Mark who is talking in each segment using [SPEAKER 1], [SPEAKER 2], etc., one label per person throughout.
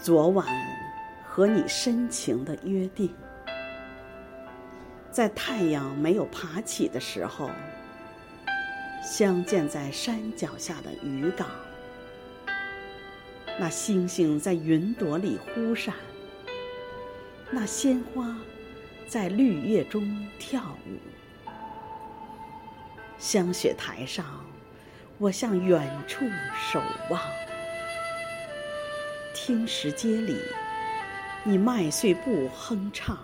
[SPEAKER 1] 昨晚和你深情的约定，在太阳没有爬起的时候，相见在山脚下的渔港。那星星在云朵里忽闪，那鲜花在绿叶中跳舞。香雪台上，我向远处守望。青石街里，你麦穗步哼唱，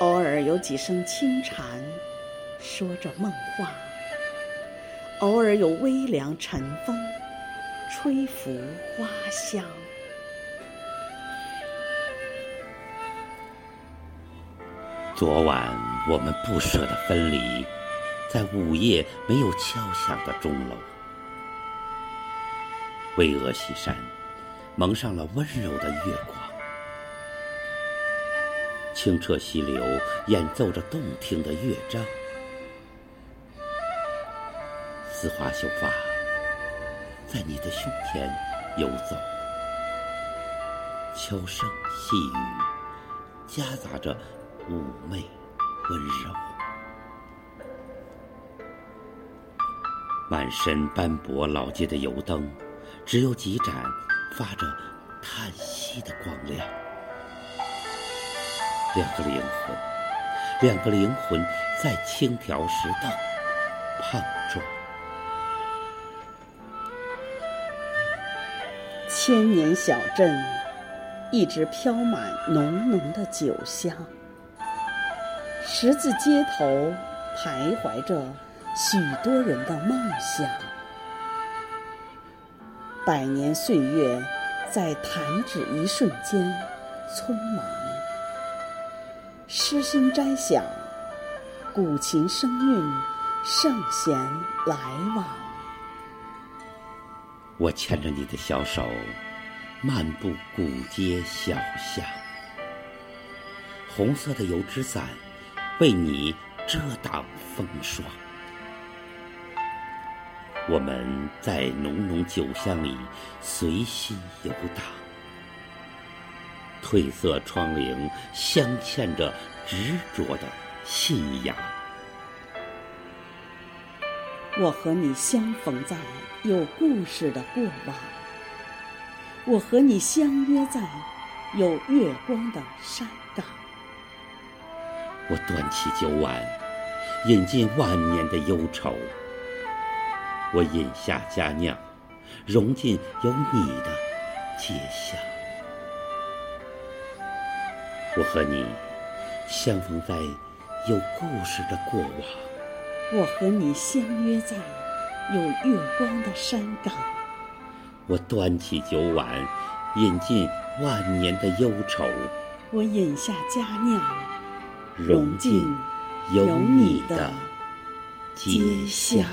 [SPEAKER 1] 偶尔有几声轻蝉，说着梦话；偶尔有微凉晨风，吹拂花香。
[SPEAKER 2] 昨晚我们不舍的分离，在午夜没有敲响的钟楼，巍峨西山。蒙上了温柔的月光，清澈溪流演奏着动听的乐章，丝滑秀发在你的胸前游走，悄声细语夹杂着妩媚温柔，满身斑驳老街的油灯，只有几盏。发着叹息的光亮，两个灵魂，两个灵魂在青条石凳碰撞。
[SPEAKER 1] 千年小镇一直飘满浓浓的酒香，十字街头徘徊着许多人的梦想。百年岁月，在弹指一瞬间，匆忙。诗心摘想，古琴声韵，圣贤来往。
[SPEAKER 2] 我牵着你的小手，漫步古街小巷。红色的油纸伞，为你遮挡风霜。我们在浓浓酒香里随心游荡，褪色窗棂镶嵌着执着的信仰。
[SPEAKER 1] 我和你相逢在有故事的过往，我和你相约在有月光的山岗。
[SPEAKER 2] 我端起酒碗，饮尽万年的忧愁。我饮下佳酿，融进有你的街巷。我和你相逢在有故事的过往，
[SPEAKER 1] 我和你相约在有月光的山岗。
[SPEAKER 2] 我端起酒碗，饮尽万年的忧愁。
[SPEAKER 1] 我饮下佳酿，
[SPEAKER 2] 融进有你的街巷。